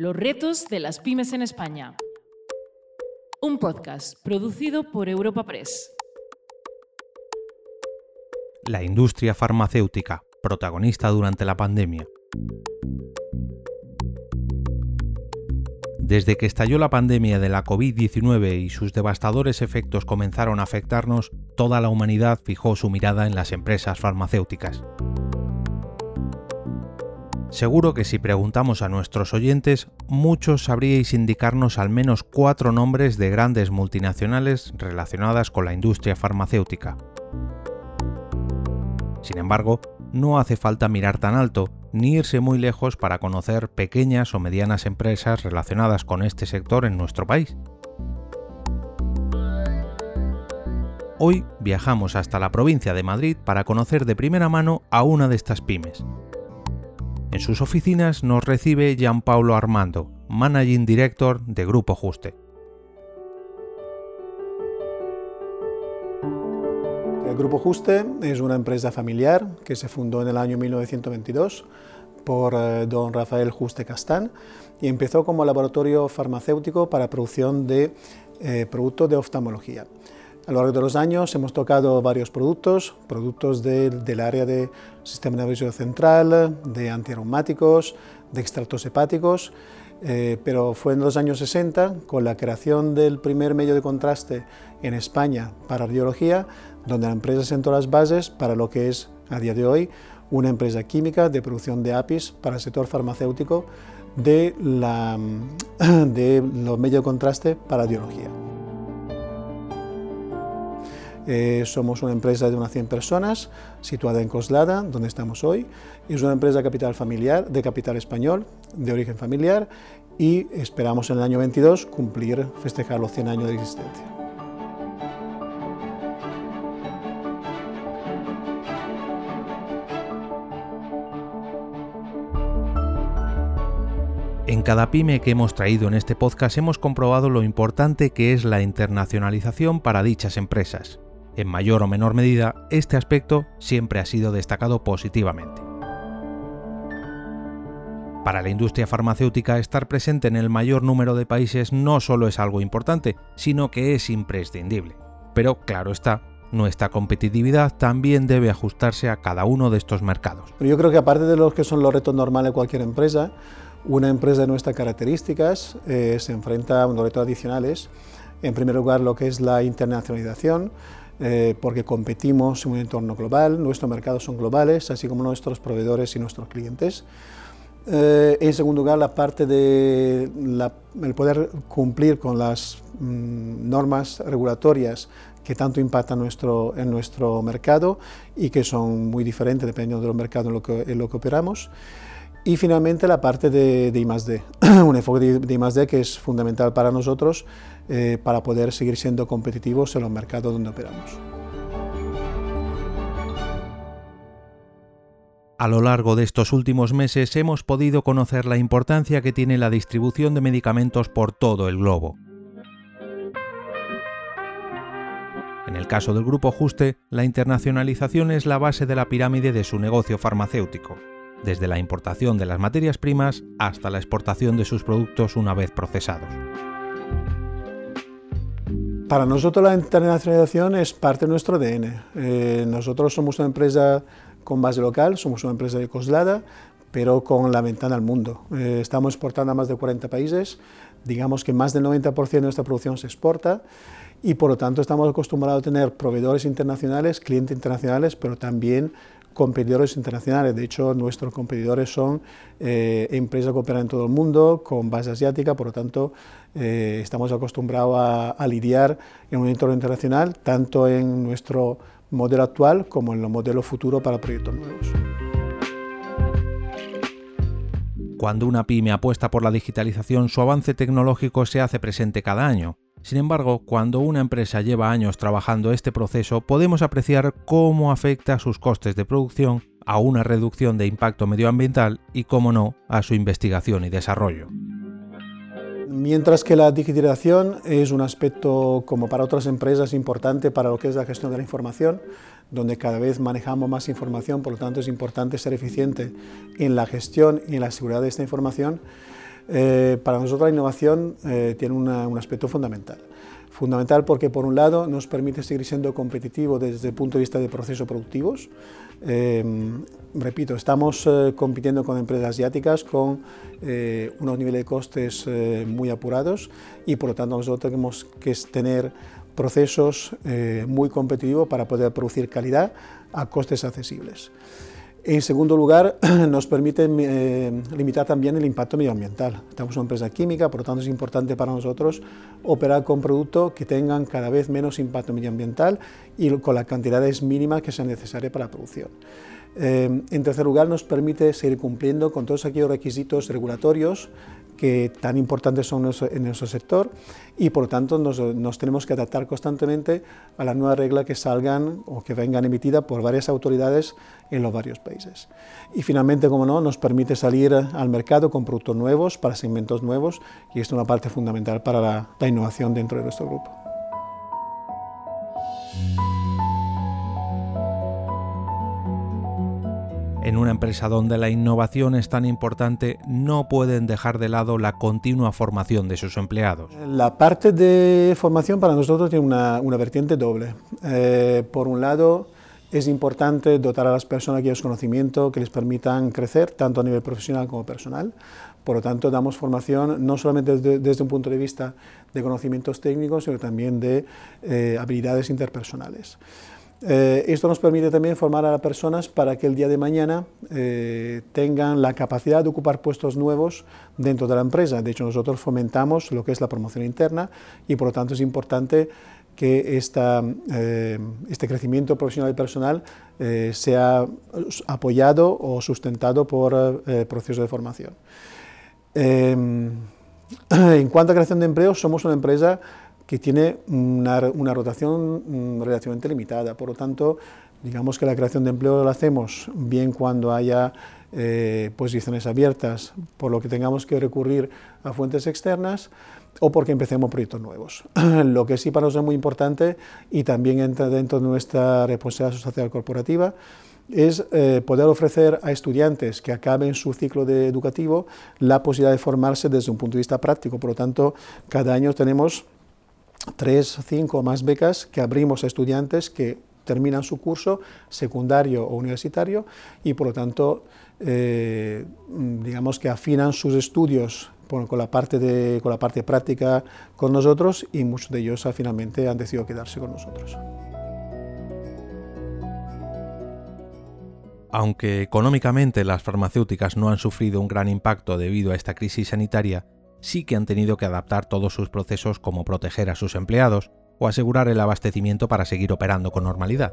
Los retos de las pymes en España. Un podcast producido por Europa Press. La industria farmacéutica, protagonista durante la pandemia. Desde que estalló la pandemia de la COVID-19 y sus devastadores efectos comenzaron a afectarnos, toda la humanidad fijó su mirada en las empresas farmacéuticas. Seguro que si preguntamos a nuestros oyentes, muchos sabríais indicarnos al menos cuatro nombres de grandes multinacionales relacionadas con la industria farmacéutica. Sin embargo, no hace falta mirar tan alto ni irse muy lejos para conocer pequeñas o medianas empresas relacionadas con este sector en nuestro país. Hoy viajamos hasta la provincia de Madrid para conocer de primera mano a una de estas pymes, en sus oficinas nos recibe Paulo Armando, Managing Director de Grupo Juste. El Grupo Juste es una empresa familiar que se fundó en el año 1922 por eh, don Rafael Juste Castán y empezó como laboratorio farmacéutico para producción de eh, productos de oftalmología. A lo largo de los años hemos tocado varios productos, productos del área de sistema nervioso central, de antiaromáticos, de extractos hepáticos, eh, pero fue en los años 60, con la creación del primer medio de contraste en España para radiología, donde la empresa sentó las bases para lo que es a día de hoy una empresa química de producción de APIs para el sector farmacéutico de, de los medios de contraste para radiología. Eh, somos una empresa de unas 100 personas situada en Coslada, donde estamos hoy. Es una empresa capital familiar, de capital español, de origen familiar y esperamos en el año 22 cumplir, festejar los 100 años de existencia. En cada pyme que hemos traído en este podcast hemos comprobado lo importante que es la internacionalización para dichas empresas. En mayor o menor medida, este aspecto siempre ha sido destacado positivamente. Para la industria farmacéutica, estar presente en el mayor número de países no solo es algo importante, sino que es imprescindible. Pero claro está, nuestra competitividad también debe ajustarse a cada uno de estos mercados. Yo creo que aparte de los que son los retos normales de cualquier empresa, una empresa de nuestras características eh, se enfrenta a unos retos adicionales. En primer lugar, lo que es la internacionalización, eh, porque competimos en un entorno global, nuestros mercados son globales, así como nuestros proveedores y nuestros clientes. Eh, en segundo lugar, la parte de el poder cumplir con las mm, normas regulatorias que tanto impactan nuestro, en nuestro mercado y que son muy diferentes dependiendo de los mercados en lo que, en lo que operamos. Y finalmente la parte de, de I+.D., un enfoque de, de I+.D. que es fundamental para nosotros eh, para poder seguir siendo competitivos en los mercados donde operamos. A lo largo de estos últimos meses hemos podido conocer la importancia que tiene la distribución de medicamentos por todo el globo. En el caso del Grupo Juste, la internacionalización es la base de la pirámide de su negocio farmacéutico desde la importación de las materias primas hasta la exportación de sus productos una vez procesados. Para nosotros la internacionalización es parte de nuestro ADN. Eh, nosotros somos una empresa con base local, somos una empresa de Coslada, pero con la ventana al mundo. Eh, estamos exportando a más de 40 países, digamos que más del 90% de nuestra producción se exporta y por lo tanto estamos acostumbrados a tener proveedores internacionales, clientes internacionales, pero también competidores internacionales. De hecho, nuestros competidores son eh, empresas que operan en todo el mundo, con base asiática, por lo tanto, eh, estamos acostumbrados a, lidiar en un entorno internacional, tanto en nuestro modelo actual como en los modelos futuros para proyectos nuevos. Cuando una pyme apuesta por la digitalización, su avance tecnológico se hace presente cada año. Sin embargo, cuando una empresa lleva años trabajando este proceso, podemos apreciar cómo afecta sus costes de producción a una reducción de impacto medioambiental y, cómo no, a su investigación y desarrollo. Mientras que la digitalización es un aspecto, como para otras empresas, importante para lo que es la gestión de la información, donde cada vez manejamos más información, por lo tanto es importante ser eficiente en la gestión y en la seguridad de esta información, para nosotros la innovación tiene un aspecto fundamental. Fundamental porque, por un lado, nos permite seguir siendo competitivo desde el punto de vista de procesos productivos. Em, repito, estamos eh, compitiendo con empresas asiáticas con eh, unos niveles de costes eh, muy apurados y, por lo tanto, nosotros tenemos que tener procesos muy competitivos para poder producir calidad a costes accesibles. En segundo lugar, nos permite eh, limitar también el impacto medioambiental. Estamos una empresa química, por lo tanto es importante para nosotros operar con productos que tengan cada vez menos impacto medioambiental y con las cantidades mínimas que sean necesarias para la producción. Eh, en tercer lugar, nos permite seguir cumpliendo con todos aquellos requisitos regulatorios que tan importantes son en nuestro sector y por lo tanto nos, tenemos que adaptar constantemente a las nuevas reglas que salgan o que vengan emitidas por varias autoridades en los varios países. Y finalmente, como no, nos permite salir al mercado con productos nuevos para segmentos nuevos y esto es una parte fundamental para la innovación dentro de nuestro grupo. En una empresa donde la innovación es tan importante, no pueden dejar de lado la continua formación de sus empleados. La parte de formación para nosotros tiene una, vertiente doble. Eh, por un lado, es importante dotar a las personas aquellos conocimientos que les permitan crecer, tanto a nivel profesional como personal. Por lo tanto, damos formación no solamente desde, un punto de vista de conocimientos técnicos, sino también de eh, habilidades interpersonales. Eh, esto nos permite también formar a las personas para que el día de mañana eh, tengan la capacidad de ocupar puestos nuevos dentro de la empresa. De hecho, nosotros fomentamos lo que es la promoción interna y por lo tanto es importante que esta, eh, este crecimiento profesional y personal sea apoyado o sustentado por procesos de formación. en cuanto a creación de empleo, somos una empresa que tiene una, rotación mm, relativamente limitada. Por lo tanto, digamos que la creación de empleo la hacemos bien cuando haya eh, posiciones abiertas, por lo que tengamos que recurrir a fuentes externas o porque empecemos proyectos nuevos. lo que sí para nosotros es muy importante y también entra dentro de nuestra responsabilidad social corporativa es eh, poder ofrecer a estudiantes que acaben su ciclo de educativo la posibilidad de formarse desde un punto de vista práctico. Por lo tanto, cada año tenemos tres, cinco más becas que abrimos a estudiantes que terminan su curso secundario o universitario y por lo tanto eh, digamos que afinan sus estudios con, la parte de, con la parte práctica con nosotros y muchos de ellos finalmente han decidido quedarse con nosotros. Aunque económicamente las farmacéuticas no han sufrido un gran impacto debido a esta crisis sanitaria, sí que han tenido que adaptar todos sus procesos como proteger a sus empleados o asegurar el abastecimiento para seguir operando con normalidad.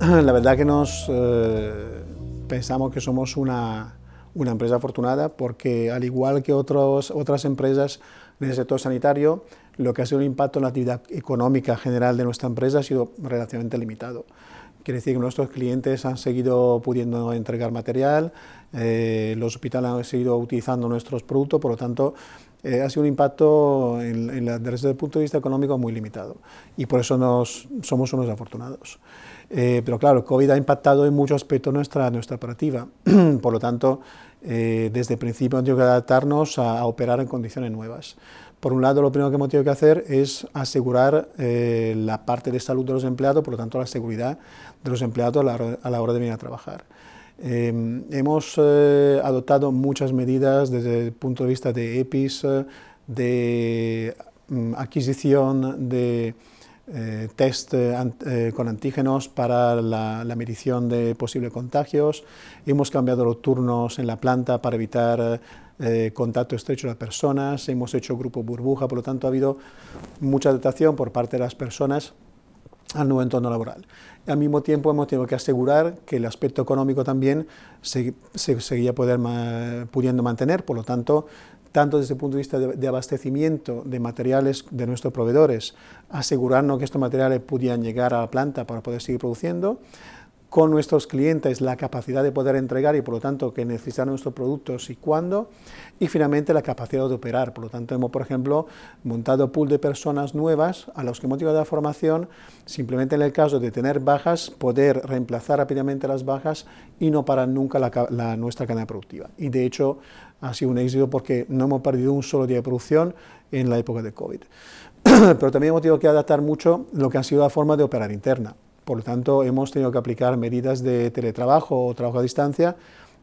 La verdad que nos eh, pensamos que somos una, empresa afortunada porque al igual que otras empresas del sector sanitario, lo que ha sido un impacto en la actividad económica general de nuestra empresa ha sido relativamente limitado. Quiere decir que nuestros clientes han seguido pudiendo entregar material, eh, los hospitales han seguido utilizando nuestros productos, por lo tanto, eh, ha sido un impacto en, desde el punto de vista económico muy limitado y por eso nos, somos unos afortunados. Eh, pero claro, el COVID ha impactado en muchos aspectos nuestra, nuestra operativa, por lo tanto, desde el principio hemos tenido que adaptarnos a, operar en condiciones nuevas. Por un lado, lo primero que hemos tenido que hacer es asegurar la parte de salud de los empleados, por lo tanto, la seguridad de los empleados a la hora de venir a trabajar. Em, hemos eh, adoptado muchas medidas desde el punto de vista de EPIs, eh, de mm, adquisición de eh, test con antígenos para la, medición de posibles contagios. Hemos cambiado los turnos en la planta para evitar contacto estrecho de las personas. Hemos hecho grupo burbuja, por lo tanto ha habido mucha adaptación por parte de las personas al nuevo entorno laboral. Al mismo tiempo hemos tenido que asegurar que el aspecto económico también se, seguía pudiendo mantener, por lo tanto, tanto desde el punto de vista de, abastecimiento de materiales de nuestros proveedores, asegurarnos que estos materiales pudieran llegar a la planta para poder seguir produciendo, con nuestros clientes la capacidad de poder entregar y por lo tanto que necesitan nuestros productos y cuándo, y finalmente la capacidad de operar. Por lo tanto, hemos, por ejemplo, montado pool de personas nuevas a los que hemos llevado la formación, simplemente en el caso de tener bajas, poder reemplazar rápidamente las bajas y no parar nunca la, nuestra cadena productiva. Y de hecho ha sido un éxito porque no hemos perdido un solo día de producción en la época de COVID. Pero también hemos tenido que adaptar mucho lo que ha sido la forma de operar interna. Por lo tanto, hemos tenido que aplicar medidas de teletrabajo o trabajo a distancia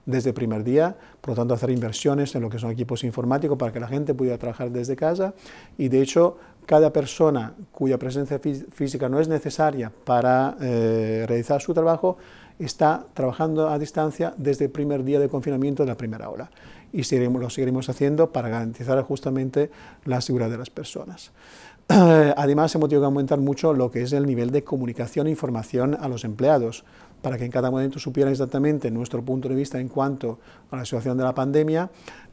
desde el primer día, por lo tanto hacer inversiones en lo que son equipos informáticos para que la gente pudiera trabajar desde casa y de hecho cada persona cuya presencia física no es necesaria para eh, realizar su trabajo está trabajando a distancia desde el primer día de confinamiento de la primera ola y lo seguiremos haciendo para garantizar justamente la seguridad de las personas. Además, hemos tenido que aumentar mucho lo que es el nivel de comunicación e información a los empleados, para que en cada momento supieran exactamente nuestro punto de vista en cuanto a la situación de la pandemia,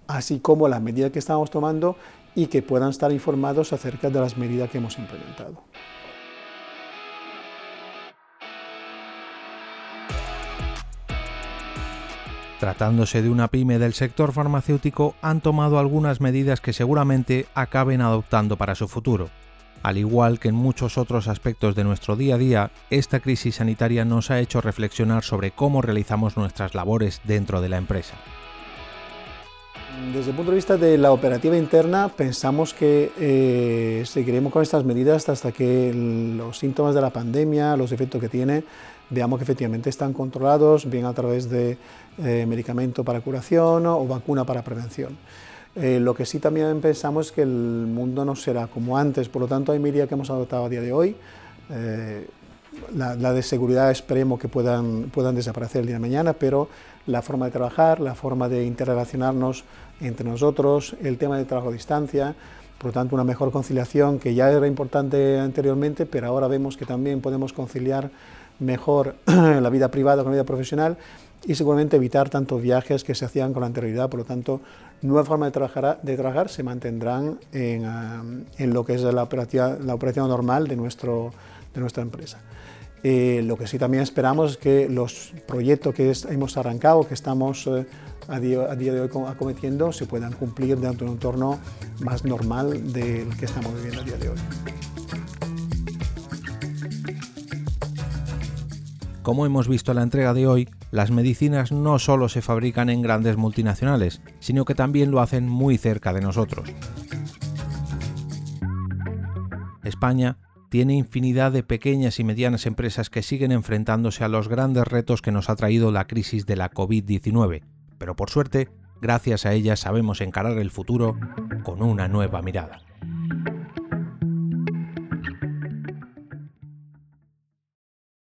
así como las medidas que estamos tomando y que puedan estar informados acerca de las medidas que hemos implementado. Tratándose de una pyme del sector farmacéutico, han tomado algunas medidas que seguramente acaben adoptando para su futuro. Al igual que en muchos otros aspectos de nuestro día a día, esta crisis sanitaria nos ha hecho reflexionar sobre cómo realizamos nuestras labores dentro de la empresa. Desde el punto de vista de la operativa interna, pensamos que eh, seguiremos con estas medidas hasta que los síntomas de la pandemia, los efectos que tiene, veamos que efectivamente están controlados, bien a través de eh, medicamento para curación o vacuna para prevención. Eh, lo que sí también pensamos es que el mundo no será como antes, por lo tanto hay medidas que hemos adoptado a día de hoy. La, de seguridad esperemos que puedan, puedan desaparecer el día de mañana, pero la forma de trabajar, la forma de interrelacionarnos entre nosotros, el tema de trabajo a distancia, por lo tanto una mejor conciliación que ya era importante anteriormente, pero ahora vemos que también podemos conciliar mejor la vida privada con la vida profesional y seguramente evitar tantos viajes que se hacían con la anterioridad. Por lo tanto, nuevas formas de trabajar, de trabajar se mantendrán en, ah, en lo que es la operación, la operación normal de, nuestro, de nuestra empresa. Eh, lo que sí también esperamos es que los proyectos que hemos arrancado, que estamos eh, a, día, a, día, de hoy acometiendo, se puedan cumplir dentro de un entorno más normal del que estamos viviendo a día de hoy. Como hemos visto en la entrega de hoy, las medicinas no solo se fabrican en grandes multinacionales, sino que también lo hacen muy cerca de nosotros. España tiene infinidad de pequeñas y medianas empresas que siguen enfrentándose a los grandes retos que nos ha traído la crisis de la COVID-19, pero por suerte, gracias a ellas sabemos encarar el futuro con una nueva mirada.